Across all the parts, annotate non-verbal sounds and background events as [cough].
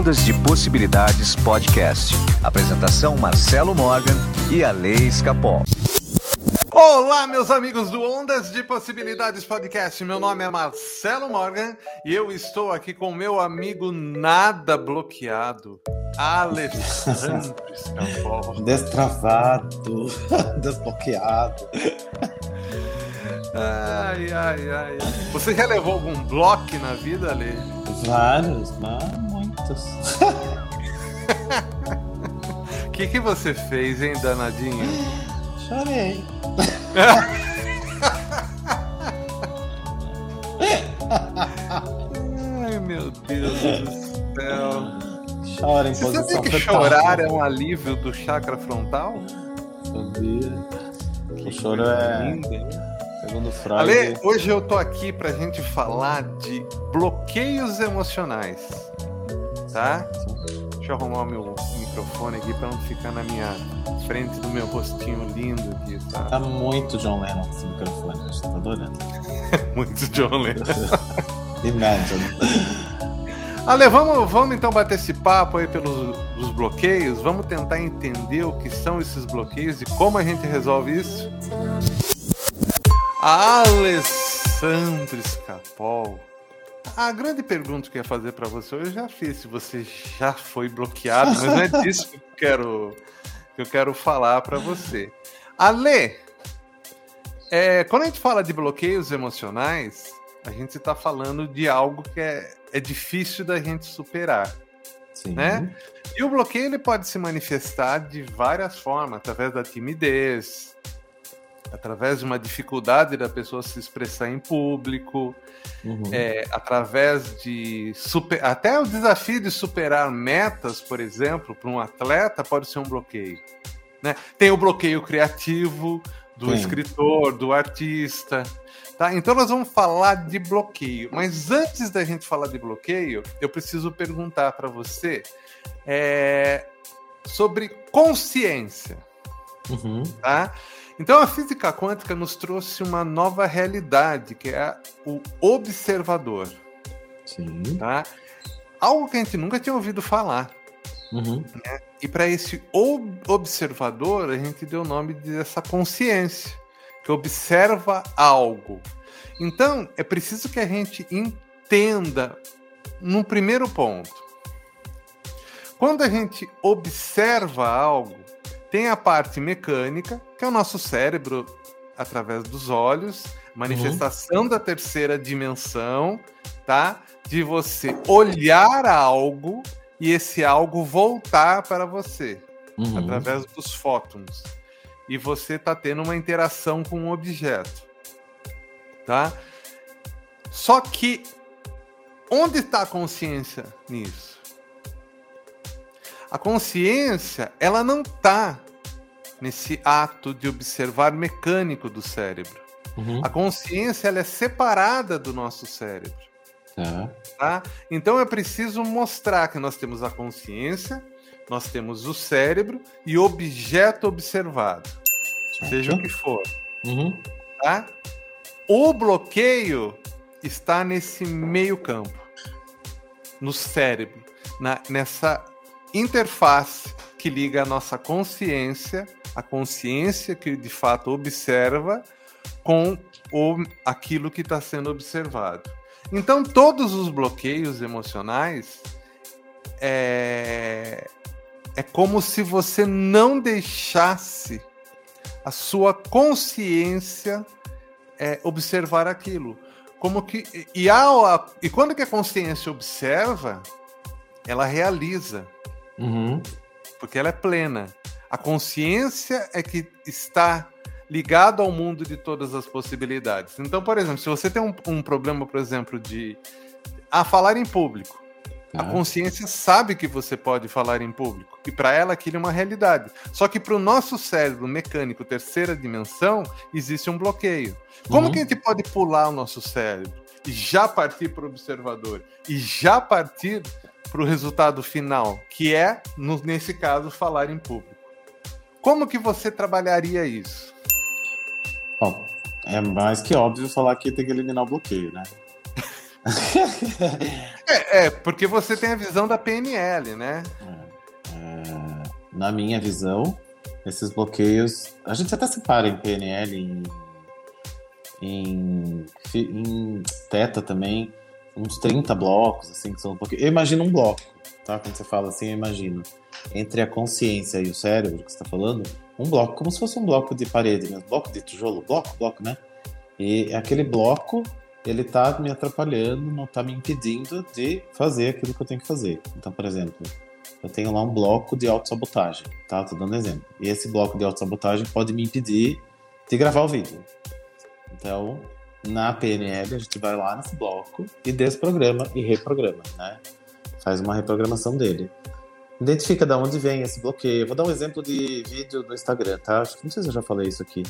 Ondas de Possibilidades Podcast. Apresentação Marcelo Morgan e a Lei Escapol. Olá, meus amigos do Ondas de Possibilidades Podcast. Meu nome é Marcelo Morgan e eu estou aqui com meu amigo nada bloqueado, Alessandro Escapol. [laughs] Destravado, [laughs] desbloqueado. Ai, ai, ai. Você já levou algum bloco na vida, Ale? Vários, mas muitos. O [laughs] que, que você fez, hein, danadinho? Chorei. [laughs] Ai, meu Deus do céu. Chora em Você posição sabia que fetal. chorar é um alívio do chakra frontal? Sabia. O choro é, Lindo, hein? segundo Freud, Ale, hoje eu tô aqui pra gente falar de bloqueios emocionais, tá? Deixa eu arrumar o meu microfone aqui pra não ficar na minha frente do meu rostinho lindo aqui, tá? tá muito John Lennon esse microfone, acho que tá adorando. [laughs] Muito John Lennon. [laughs] Imagine. Ale, vamos, vamos então bater esse papo aí pelos os bloqueios? Vamos tentar entender o que são esses bloqueios e como a gente resolve isso? Alessandro Escapol. A grande pergunta que eu ia fazer para você eu já fiz, se você já foi bloqueado, mas não é disso que eu quero, que eu quero falar para você. Ale, é, quando a gente fala de bloqueios emocionais, a gente está falando de algo que é, é difícil da gente superar Sim. né? E o bloqueio ele pode se manifestar de várias formas, através da timidez, através de uma dificuldade da pessoa se expressar em público, Uhum. é, através de super, até o desafio de superar metas, por exemplo, para um atleta pode ser um bloqueio. Né? Tem o bloqueio criativo do Sim. escritor, do artista. Tá? Então nós vamos falar de bloqueio. Mas antes da gente falar de bloqueio, eu preciso perguntar para você é, sobre consciência. Uhum. Tá? Então a física quântica nos trouxe uma nova realidade, que é o observador. Sim. Tá? Algo que a gente nunca tinha ouvido falar. Uhum. E para esse ob- observador, a gente deu o nome dessa consciência, que observa algo. Então, é preciso que a gente entenda num primeiro ponto. Quando a gente observa algo, tem a parte mecânica, que é o nosso cérebro através dos olhos, manifestação da terceira dimensão, tá? De você olhar algo e esse algo voltar para você Uhum. através dos fótons. E você está tendo uma interação com um objeto. Tá? Só que onde está a consciência nisso? A consciência, ela não está nesse ato de observar mecânico do cérebro. Uhum. A consciência ela é separada do nosso cérebro. Tá. Tá? Então é preciso mostrar que nós temos a consciência, nós temos o cérebro e o objeto observado, seja o que for. Uhum. Tá? O bloqueio está nesse meio campo, no cérebro, na- nessa interface que liga a nossa consciência, a consciência que de fato observa, com o, aquilo que está sendo observado. Então, todos os bloqueios emocionais é, é como se você não deixasse a sua consciência é, observar aquilo. Como que e, a- e quando que a consciência observa, ela realiza, Uhum. porque ela é plena. A consciência é que está ligado ao mundo de todas as possibilidades. Então, por exemplo, se você tem um, um problema, por exemplo, de a falar em público, a Tá. consciência sabe que você pode falar em público e para ela aquilo é uma realidade. Só que para o nosso cérebro mecânico terceira dimensão existe um bloqueio. Como Uhum. que a gente pode pular o nosso cérebro e já partir para o observador e já partir para o resultado final, que é no- nesse caso falar em público? Como que você trabalharia isso? Bom, é mais que óbvio falar que tem que eliminar o bloqueio, né? [laughs] É, é, porque você tem a visão da PNL, né? É, é, na minha visão, esses bloqueios. A gente até separa em PNL, em, em, em Teta também, uns 30 blocos, assim, que são bloqueios. Eu imagino um bloco, tá? Quando você fala assim, eu imagino. Entre a consciência e o cérebro que você está falando, um bloco, como se fosse um bloco de parede mesmo, bloco de tijolo, bloco, bloco, né? E aquele bloco, ele tá me atrapalhando, não tá me impedindo de fazer aquilo que eu tenho que fazer. Então, por exemplo, eu tenho lá um bloco de autossabotagem, tá? Tô dando exemplo. E esse bloco de autossabotagem pode me impedir de gravar o vídeo. Então, na PNL, a gente vai lá nesse bloco e desprograma e reprograma, né? Faz uma reprogramação dele. Identifica de onde vem esse bloqueio. Vou dar um exemplo de vídeo do Instagram, tá? Acho que não sei se eu já falei isso aqui.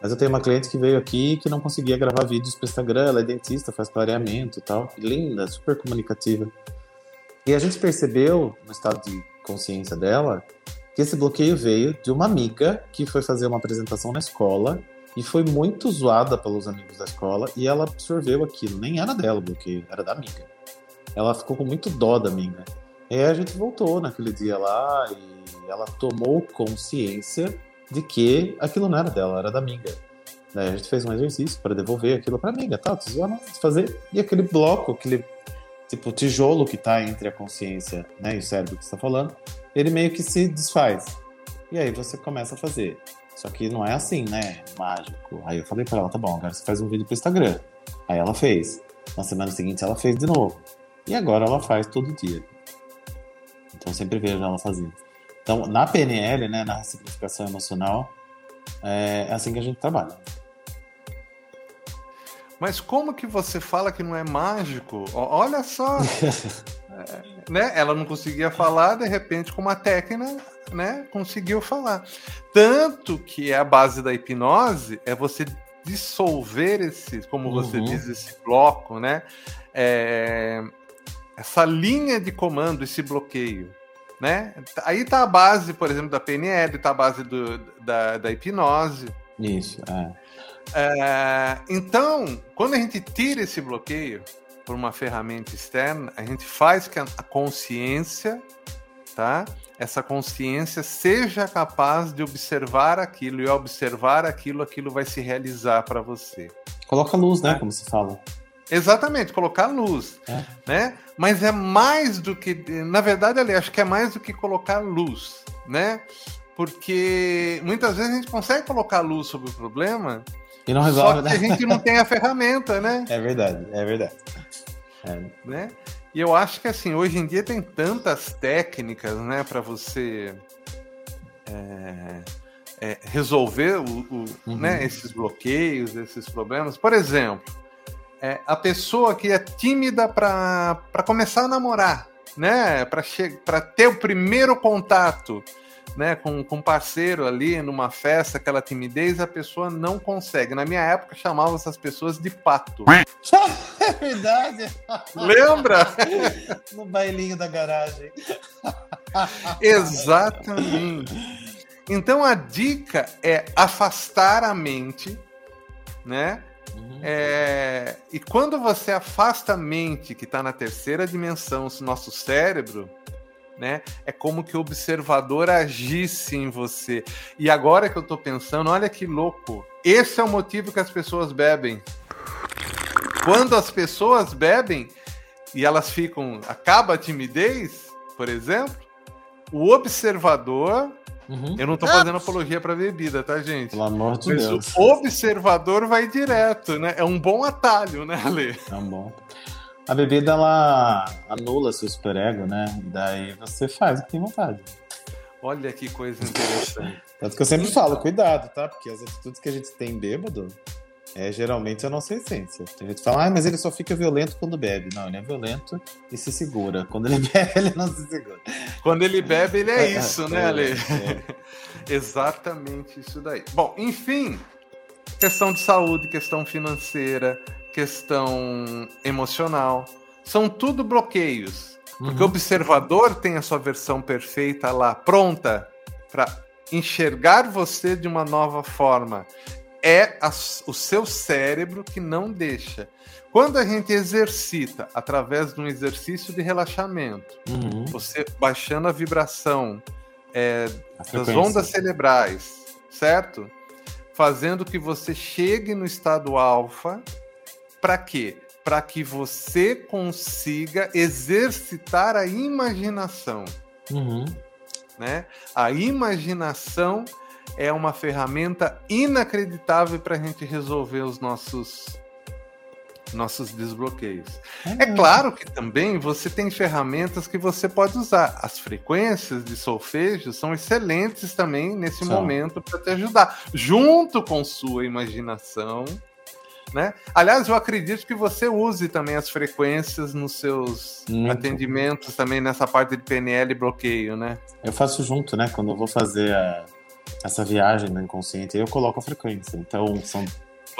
Mas eu tenho uma cliente que veio aqui que não conseguia gravar vídeos para Instagram. Ela é dentista, faz clareamento e tal. Linda, super comunicativa. E a gente percebeu, no estado de consciência dela, que esse bloqueio veio de uma amiga que foi fazer uma apresentação na escola e foi muito zoada pelos amigos da escola e ela absorveu aquilo. Nem era dela o bloqueio, era da amiga. Ela ficou com muito dó da amiga. E aí a gente voltou naquele dia lá e ela tomou consciência de que aquilo não era dela, era da amiga. Daí a gente fez um exercício para devolver aquilo para amiga, tá? fazer e aquele bloco, aquele tipo tijolo que tá entre a consciência, né, e o cérebro que está falando, ele meio que se desfaz. E aí você começa a fazer. Só que não é assim, né? Mágico. Aí eu falei para ela, tá bom, agora você faz um vídeo pro Instagram. Aí ela fez. Na semana seguinte ela fez de novo. E agora ela faz todo dia. Então eu sempre vejo ela fazendo. Então, na PNL, né, na simplificação emocional, é, é assim que a gente trabalha. Mas como que você fala que não é mágico? Olha só. [laughs] é, né? Ela não conseguia falar, de repente, com uma técnica, né, conseguiu falar. Tanto que é a base da hipnose é você dissolver esse, como uhum. você diz, esse bloco, né? É, essa linha de comando, esse bloqueio. Né? Aí tá a base, por exemplo, da PNL, tá a base do, da, da hipnose. Isso, é. é. Então, quando a gente tira esse bloqueio por uma ferramenta externa, a gente faz que a consciência, tá? Essa consciência seja capaz de observar aquilo e ao observar aquilo, aquilo vai se realizar para você. Coloca luz, né? Como se fala. Exatamente, colocar luz, é. né? Mas é mais do que, na verdade, ali acho que é mais do que colocar luz, né? Porque muitas vezes a gente consegue colocar luz sobre o problema, e não resolve, só que né? a gente não tem a ferramenta, né? [laughs] É verdade, é verdade. É. Né? E eu acho que assim, hoje em dia tem tantas técnicas, né, para você é, é, resolver o, o uhum. né, esses bloqueios, esses problemas. Por exemplo, é, a pessoa que é tímida para começar a namorar, né? Para ter o primeiro contato né, com, com um parceiro ali numa festa, aquela timidez, a pessoa não consegue. Na minha época chamava essas pessoas de pato. É [laughs] verdade. Lembra? [laughs] No bailinho da garagem. [laughs] Exatamente. Então a dica é afastar a mente, né? Uhum. É, e quando você afasta a mente que está na terceira dimensão, o nosso cérebro, né? É como que o observador agisse em você. E agora que eu estou pensando, olha que louco. Esse é o motivo que as pessoas bebem. Quando as pessoas bebem e elas ficam. acaba a timidez, por exemplo, o observador Uhum. Eu não tô fazendo apologia para bebida, tá, gente? Pelo amor de Mas Deus. O observador vai direto, né? É um bom atalho, né, Ale? É um bom. A bebida, ela anula seu superego, né? Daí você faz o que tem vontade. Olha que coisa interessante. [laughs] Tanto que eu sempre falo, cuidado, tá? Porque as atitudes que a gente tem bêbado é geralmente a nossa essência. Tem gente que fala, ah, mas ele só fica violento quando bebe. Não, ele é violento e se segura. Quando ele [laughs] bebe, ele não se segura. Quando ele bebe, ele é, é isso, né, é, Ale? É. [laughs] Exatamente isso daí. Bom, enfim, questão de saúde, questão financeira, questão emocional, são tudo bloqueios. Porque uhum. o observador tem a sua versão perfeita lá, pronta para enxergar você de uma nova forma é a, o seu cérebro que não deixa. Quando a gente exercita através de um exercício de relaxamento, Uhum. você baixando a vibração é, A das ondas cerebrais, certo? Fazendo que você chegue no estado alfa, para quê? Para que você consiga exercitar a imaginação, Uhum. né? A imaginação é uma ferramenta inacreditável para a gente resolver os nossos nossos desbloqueios. É claro que também você tem ferramentas que você pode usar. As frequências de solfejo são excelentes também nesse momento para te ajudar, junto com sua imaginação. Né? Aliás, eu acredito que você use também as frequências nos seus Muito. atendimentos também nessa parte de PNL e bloqueio, né? Eu faço junto, né? Quando eu vou fazer a- essa viagem no inconsciente, eu coloco a frequência. Então, são.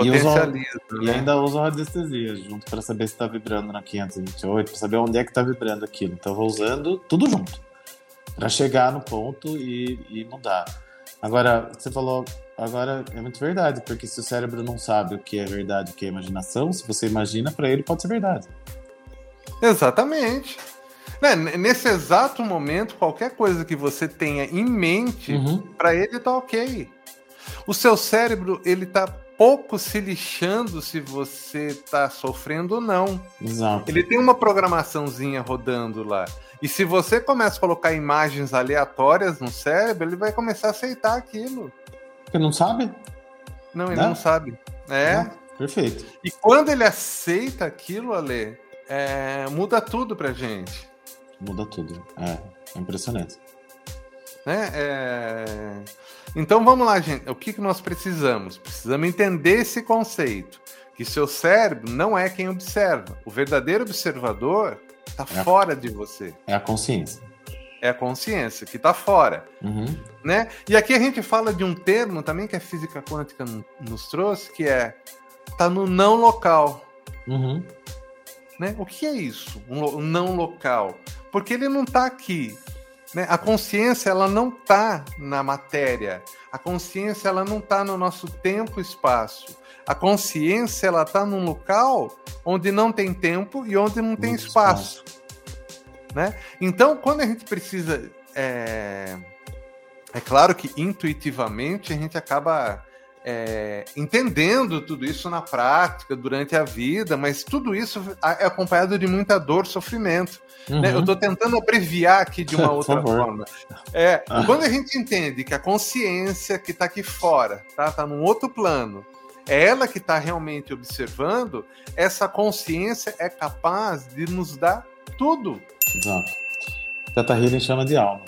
E, uso, Potencializa. e né? ainda uso a radiestesia junto para saber se tá vibrando na 528, para saber onde é que tá vibrando aquilo. Então, eu vou usando tudo junto para chegar no ponto e, e mudar. Agora, você falou. Agora é muito verdade, porque se o cérebro não sabe o que é verdade e o que é imaginação, se você imagina, para ele pode ser verdade. Exatamente. Né, Nesse exato momento, qualquer coisa que você tenha em mente, Uhum. para ele tá ok. O seu cérebro, ele tá pouco se lixando se você tá sofrendo ou não. Exato. Ele tem uma programaçãozinha rodando lá. E se você começa a colocar imagens aleatórias no cérebro, ele vai começar a aceitar aquilo. Porque não sabe? Não, ele Né? não sabe. É. Né? Perfeito. E quando ele aceita aquilo, Ale, é, muda tudo pra gente. Muda tudo. É, é impressionante. Né? É, Então vamos lá, gente. O que, que nós precisamos? Precisamos entender esse conceito. Que seu cérebro não é quem observa. O verdadeiro observador está É. fora de você. É a consciência. É a consciência que está fora. Uhum. Né? E aqui a gente fala de um termo também que a física quântica no- nos trouxe, que é tá no não local. Uhum. né? O que é isso? Um, não local? Porque ele não está aqui. Né? A consciência ela não está na matéria. A consciência ela não está no nosso tempo e espaço. A consciência ela está num local onde não tem tempo e onde não tem Muito espaço. Né? Então, quando a gente precisa. É... é claro que intuitivamente a gente acaba é, entendendo tudo isso na prática, durante a vida, mas tudo isso é acompanhado de muita dor, sofrimento. né? Uhum. Eu estou tentando abreviar aqui de uma [laughs] outra forma. É, Ah. Quando a gente entende que a consciência que está aqui fora, tá, tá num outro plano, é ela que está realmente observando, essa consciência é capaz de nos dar tudo. Exato. Teta Healing chama de alma.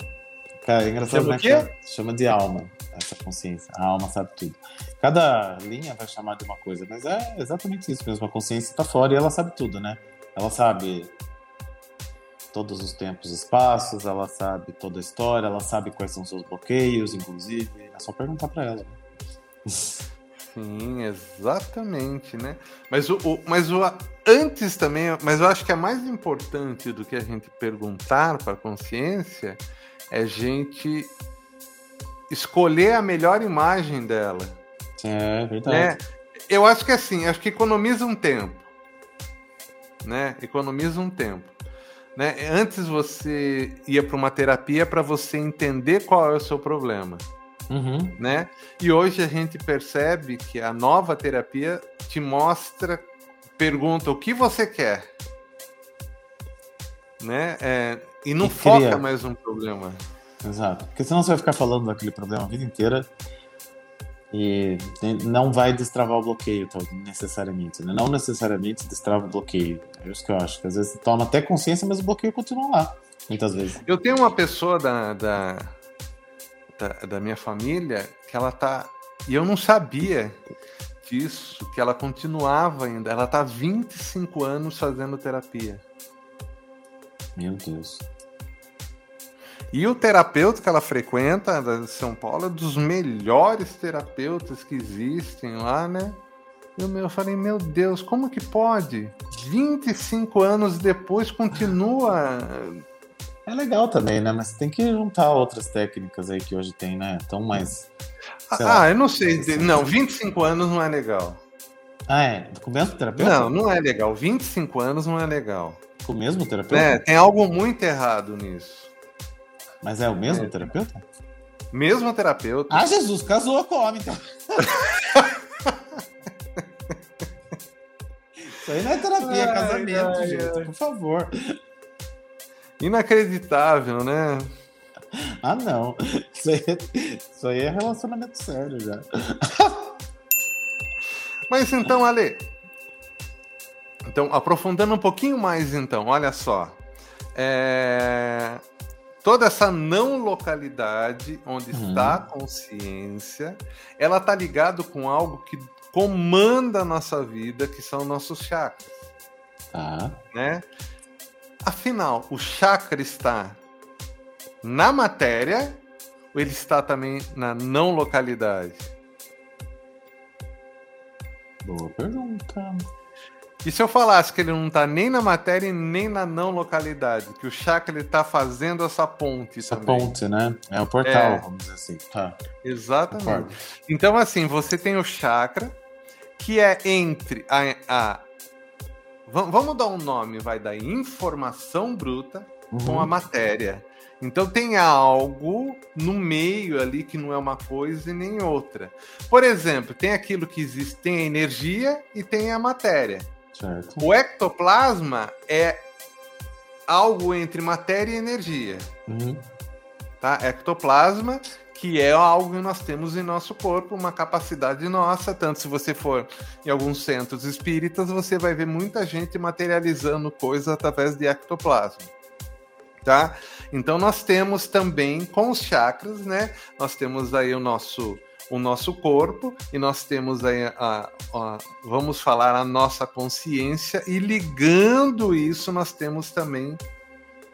Cara, é engraçado, Chama né? cara? Chama de alma, essa consciência. A alma sabe tudo. Cada linha vai chamar de uma coisa, mas é exatamente isso mesmo. A consciência está fora e ela sabe tudo, né? Ela sabe todos os tempos e espaços, ela sabe toda a história, ela sabe quais são seus bloqueios, inclusive. É só perguntar para ela. [laughs] Sim, exatamente, né? Mas o, o- mas o antes também, mas eu acho que é mais importante do que a gente perguntar para a consciência é a gente escolher a melhor imagem dela, É verdade. né? Eu acho que assim, acho que economiza um tempo, né? Economiza um tempo, né? Antes você ia para uma terapia para você entender qual é o seu problema Uhum. né? E hoje a gente percebe que a nova terapia te mostra, pergunta o que você quer, né? É, e não E foca cria. mais um problema. Exato. Porque senão você vai ficar falando daquele problema a vida inteira e não vai destravar o bloqueio necessariamente. Né? Não necessariamente destrava o bloqueio. É isso que eu acho. Que às vezes toma até consciência, mas o bloqueio continua lá. Muitas vezes. Eu tenho uma pessoa da, da, da, da minha família que ela tá. E eu não sabia disso, que ela continuava ainda. Ela tá há 25 anos fazendo terapia. Meu Deus. E o terapeuta que ela frequenta, da de São Paulo, é dos melhores terapeutas que existem lá, né? Eu, eu falei, meu Deus, como que pode? 25 anos depois continua É legal também, né? Mas tem que juntar outras técnicas aí que hoje tem, né? Tão mais. sei lá. Ah, eu não sei. Não, 25 anos não é legal. Ah, é? Com o mesmo terapeuta? Não, não é legal. 25 anos não é legal. Com o mesmo terapeuta? É, tem algo muito errado nisso. Mas é o mesmo é. terapeuta? Mesmo terapeuta. Ah, Jesus, casou com o homem, então. [laughs] Isso aí não é terapia, é casamento, ai, gente. Ai. Por favor. Inacreditável, né? Ah, não. Isso aí, é, isso aí é relacionamento sério já. Mas então, Ale. Então, aprofundando um pouquinho mais, então, olha só. É... Toda essa não localidade onde uhum. está a consciência, ela está ligado com algo que comanda a nossa vida, que são nossos chakras. Ah. Né? Afinal, o chakra está na matéria ou ele está também na não localidade? Boa pergunta. E se eu falasse que ele não está nem na matéria nem na não localidade, que o chakra está fazendo essa ponte essa também. ponte, né? É o portal, é. vamos dizer assim. Tá. Exatamente. Então, assim, você tem o chakra, que é entre a, a vamos dar um nome, vai dar informação bruta uhum. com a matéria. Então tem algo no meio ali que não é uma coisa e nem outra. Por exemplo, tem aquilo que existe, tem a energia e tem a matéria. Certo. O ectoplasma é algo entre matéria e energia. Uhum. Tá? Ectoplasma que é algo que nós temos em nosso corpo, uma capacidade nossa. Tanto se você for em alguns centros espíritas, você vai ver muita gente materializando coisas através de ectoplasma. Tá? Então nós temos também com os chakras, né? Nós temos aí o nosso o nosso corpo e nós temos aí a, a, vamos falar a nossa consciência e ligando isso nós temos também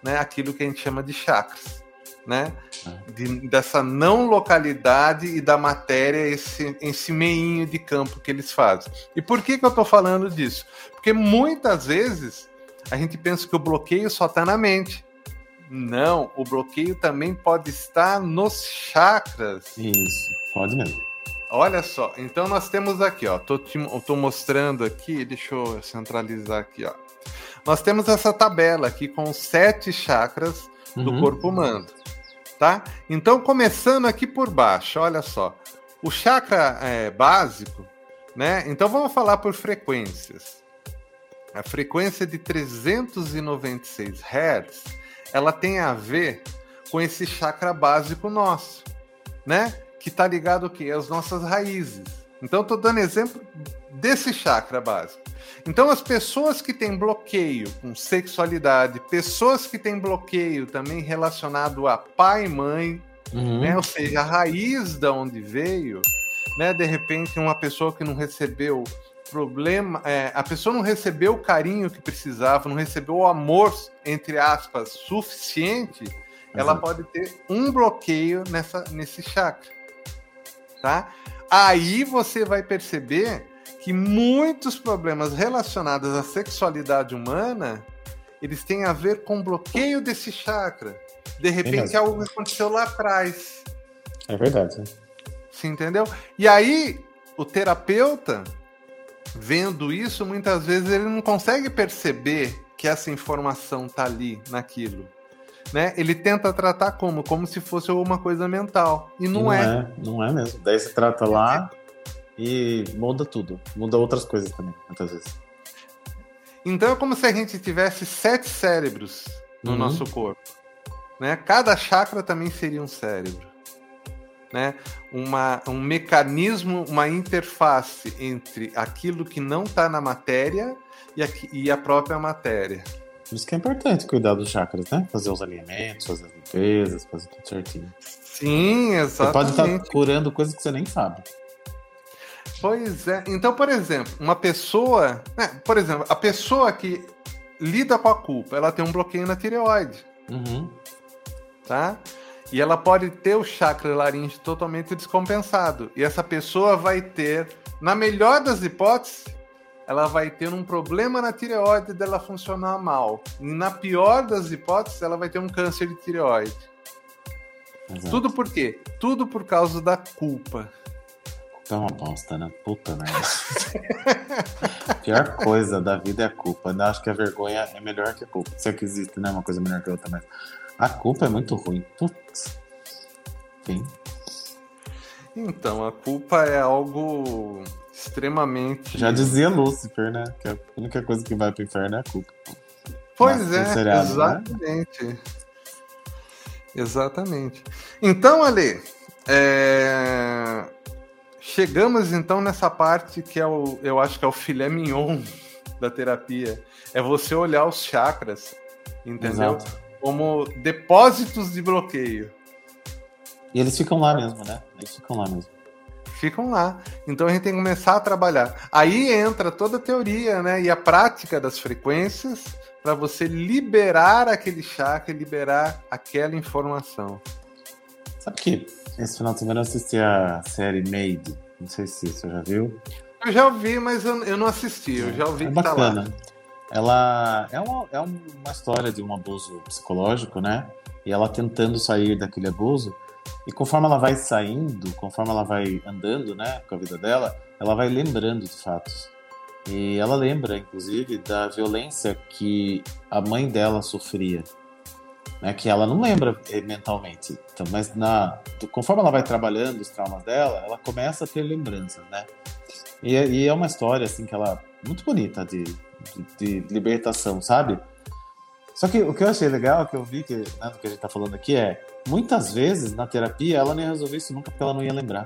né, aquilo que a gente chama de chakras né? De, dessa não localidade e da matéria, esse, esse meinho de campo que eles fazem. E por que, que eu estou falando disso? Porque muitas vezes a gente pensa que o bloqueio só está na mente. Não, o bloqueio também pode estar nos chakras. Isso, pode mesmo. Olha só, então nós temos aqui, ó, tô, te, tô mostrando aqui, deixa eu centralizar aqui, ó. Nós temos essa tabela aqui com sete chakras do uhum. corpo humano tá? Então, começando aqui por baixo, olha só. O chakra é, básico, né? Então, vamos falar por frequências. A frequência de 396 Hz, ela tem a ver com esse chakra básico nosso, né? Que está ligado o quê? Às nossas raízes. Então, estou dando exemplo desse chakra básico. Então, as pessoas que têm bloqueio com sexualidade, pessoas que têm bloqueio também relacionado a pai e mãe, uhum. né? ou seja, a raiz da onde veio, né? de repente, uma pessoa que não recebeu problema, é, a pessoa não recebeu o carinho que precisava, não recebeu o amor, entre aspas, suficiente, uhum. ela pode ter um bloqueio nessa, nesse chakra. Tá? Aí você vai perceber que muitos problemas relacionados à sexualidade humana eles têm a ver com bloqueio desse chakra. De repente, é algo aconteceu lá atrás. É verdade. Você entendeu? E aí, o terapeuta, vendo isso, muitas vezes ele não consegue perceber que essa informação tá ali, naquilo. Né? Ele tenta tratar como? Como se fosse alguma coisa mental. E não, não é. é. Não é mesmo. Daí você trata lá, e muda tudo. Muda outras coisas também, muitas vezes. Então é como se a gente tivesse sete cérebros no uhum. nosso corpo. Né? Cada chakra também seria um cérebro. Né? Uma, um mecanismo, uma interface entre aquilo que não está na matéria e a, e a própria matéria. Por isso que é importante cuidar dos chakras, né? Fazer os alimentos, fazer as limpezas, fazer tudo certinho. Sim, exatamente. Você pode estar curando coisas que você nem sabe. Pois é. Então, por exemplo, uma pessoa. Né, por exemplo, a pessoa que lida com a culpa, ela tem um bloqueio na tireoide. Uhum. Tá? E ela pode ter o chakra laríngeo totalmente descompensado. E essa pessoa vai ter, na melhor das hipóteses, ela vai ter um problema na tireoide dela funcionar mal. E na pior das hipóteses, ela vai ter um câncer de tireoide. Exato. Tudo por quê? Tudo por causa da culpa. É uma bosta, né? Puta merda. [laughs] pior coisa da vida é a culpa. Eu acho que a vergonha é melhor que a culpa. Se é que existe, né? Uma coisa melhor que a outra, mas a culpa é muito ruim. Putz. Enfim. Então, a culpa é algo extremamente. Já dizia Lúcifer, né? Que a única coisa que vai pro inferno é a culpa. Pois é, seriado, né? exatamente. Né? Exatamente. Então, Ale, é... chegamos então nessa parte que é o, eu acho que é o filé mignon da terapia. É você olhar os chakras, entendeu? Exato. Como depósitos de bloqueio. E eles ficam lá mesmo, né? Eles ficam lá mesmo. Ficam lá. Então a gente tem que começar a trabalhar. Aí entra toda a teoria, né? E a prática das frequências para você liberar aquele chakra, liberar aquela informação. Sabe que esse final de semana eu assisti a série Made. Não sei se você já viu. Eu já ouvi, mas eu, eu não assisti. Eu já ouvi é que bacana. Tá lá. Ela é uma, é uma história de um abuso psicológico, né? E ela tentando sair daquele abuso. E conforme ela vai saindo, conforme ela vai andando, né, com a vida dela, ela vai lembrando de fatos. E ela lembra, inclusive, da violência que a mãe dela sofria. Né, que ela não lembra eh, mentalmente. Então, mas na, conforme ela vai trabalhando os traumas dela, ela começa a ter lembranças, né? E, e é uma história, assim, que ela... Muito bonita de, de, de libertação, sabe? Só que o que eu achei legal, que eu vi que, né, do que a gente tá falando aqui é, muitas vezes na terapia ela nem resolveu isso nunca porque ela não ia lembrar.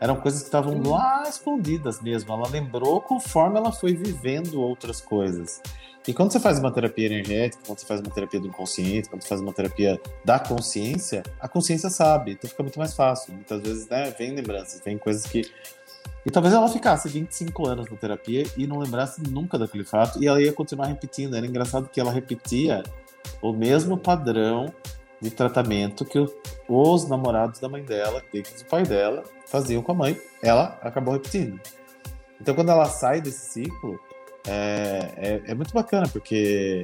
Eram coisas que estavam lá escondidas mesmo. Ela lembrou conforme ela foi vivendo outras coisas. E quando você faz uma terapia energética, quando você faz uma terapia do inconsciente, quando você faz uma terapia da consciência, a consciência sabe, então fica muito mais fácil. Muitas vezes, né, vem lembranças, vem coisas que e talvez ela ficasse 25 anos na terapia e não lembrasse nunca daquele fato, e ela ia continuar repetindo. Era engraçado que ela repetia o mesmo padrão de tratamento que os namorados da mãe dela, desde o pai dela, faziam com a mãe. Ela acabou repetindo. Então, quando ela sai desse ciclo, é, é, é muito bacana, porque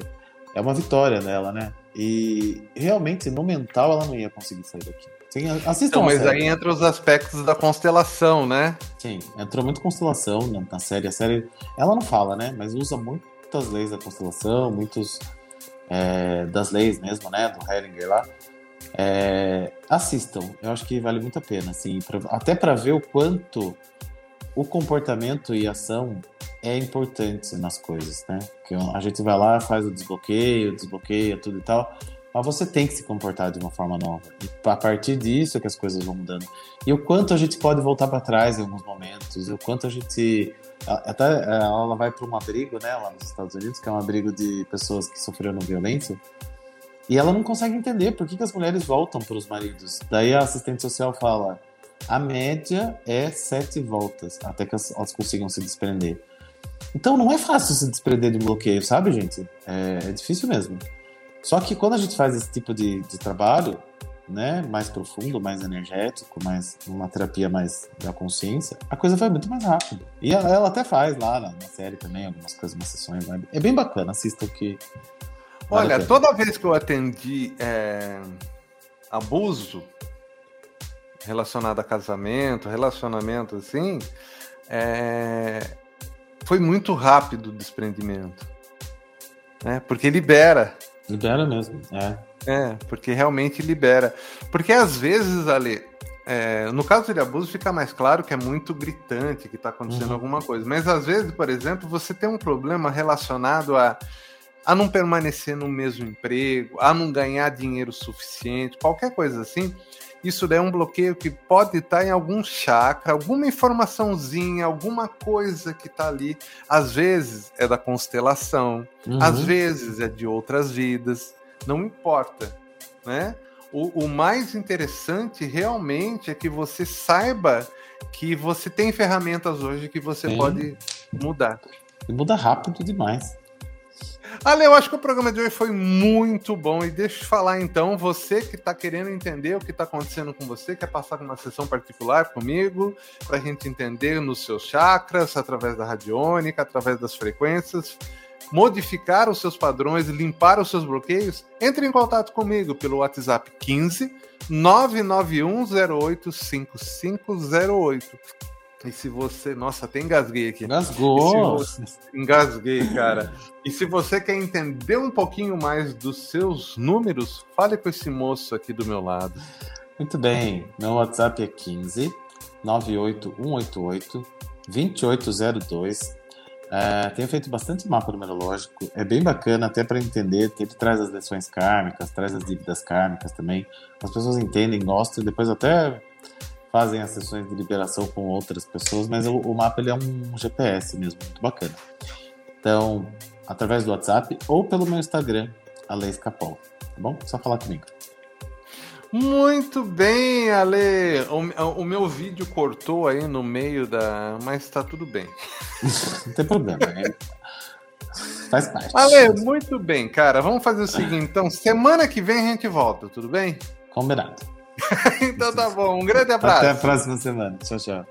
é uma vitória nela, né? E realmente, no mental, ela não ia conseguir sair daqui. Sim, assistam então, mas aí entra os aspectos da constelação, né? Sim, entrou muito constelação na, na, série. A série, ela não fala, né? Mas usa muitas leis da constelação, muitos é, das leis mesmo, né? Do Hellinger lá. É, assistam, eu acho que vale muito a pena, assim, pra, até para ver o quanto o comportamento e ação é importante nas coisas, né? Que a gente vai lá, faz o desbloqueio, desbloqueia tudo e tal, mas você tem que se comportar de uma forma nova. E a partir disso é que as coisas vão mudando. E o quanto a gente pode voltar para trás em alguns momentos, o quanto a gente. Até ela vai para um abrigo, né, lá nos Estados Unidos, que é um abrigo de pessoas que sofreram violência. E ela não consegue entender por que, que as mulheres voltam para os maridos. Daí a assistente social fala: a média é sete voltas até que elas consigam se desprender. Então não é fácil se desprender de um bloqueio, sabe, gente? É, é difícil mesmo. Só que quando a gente faz esse tipo de, de trabalho, né, mais profundo, mais energético, mais uma terapia mais da consciência, a coisa vai muito mais rápido. E ela, ela até faz lá na, na, série também algumas coisas, umas sessões. Né? É bem bacana, assistam que. Vale Olha, toda vez que eu atendi é, abuso relacionado a casamento, relacionamento assim, é, foi muito rápido o desprendimento. Né? Porque libera. Libera mesmo, é. É, porque realmente libera. Porque às vezes, Ale, é, no caso de abuso fica mais claro que é muito gritante, que está acontecendo uhum. alguma coisa. Mas às vezes, por exemplo, você tem um problema relacionado a, a não permanecer no mesmo emprego, a não ganhar dinheiro suficiente, qualquer coisa assim. Isso é um bloqueio que pode estar em algum chakra, alguma informaçãozinha, alguma coisa que está ali. Às vezes é da constelação, uhum. às vezes é de outras vidas, não importa, né? O, o mais interessante realmente é que você saiba que você tem ferramentas hoje que você Sim. pode mudar. E muda rápido demais. Ale, eu acho que o programa de hoje foi muito bom e deixa eu te falar então, você que está querendo entender o que está acontecendo com você, quer passar uma sessão particular comigo, para a gente entender nos seus chakras, através da radiônica, através das frequências, modificar os seus padrões, limpar os seus bloqueios, entre em contato comigo pelo WhatsApp 15 991085508. E se você. Nossa, até engasguei aqui. Engasgou. Você... Engasguei, cara. e se você quer entender um pouquinho mais dos seus números, fale com esse moço aqui do meu lado. Muito bem. Meu WhatsApp é 15 98188 2802. É, tenho feito bastante mapa numerológico, é bem bacana até para entender, ele traz as lições kármicas, traz as dívidas kármicas também. As pessoas entendem, gostam, depois até fazem as sessões de liberação com outras pessoas, mas o, o mapa ele é um GPS mesmo, muito bacana. Então, através do WhatsApp ou pelo meu Instagram, Alex Capol, tá bom? Só falar comigo. Muito bem, Ale. O, o, meu vídeo cortou aí no meio da. Mas tá tudo bem. Não tem problema, né? Faz parte. Ale, muito bem, cara. Vamos fazer o seguinte, então. Semana que vem a gente volta, tudo bem? Combinado. [laughs] então tá bom. Um grande abraço. Até a próxima semana. Tchau, tchau.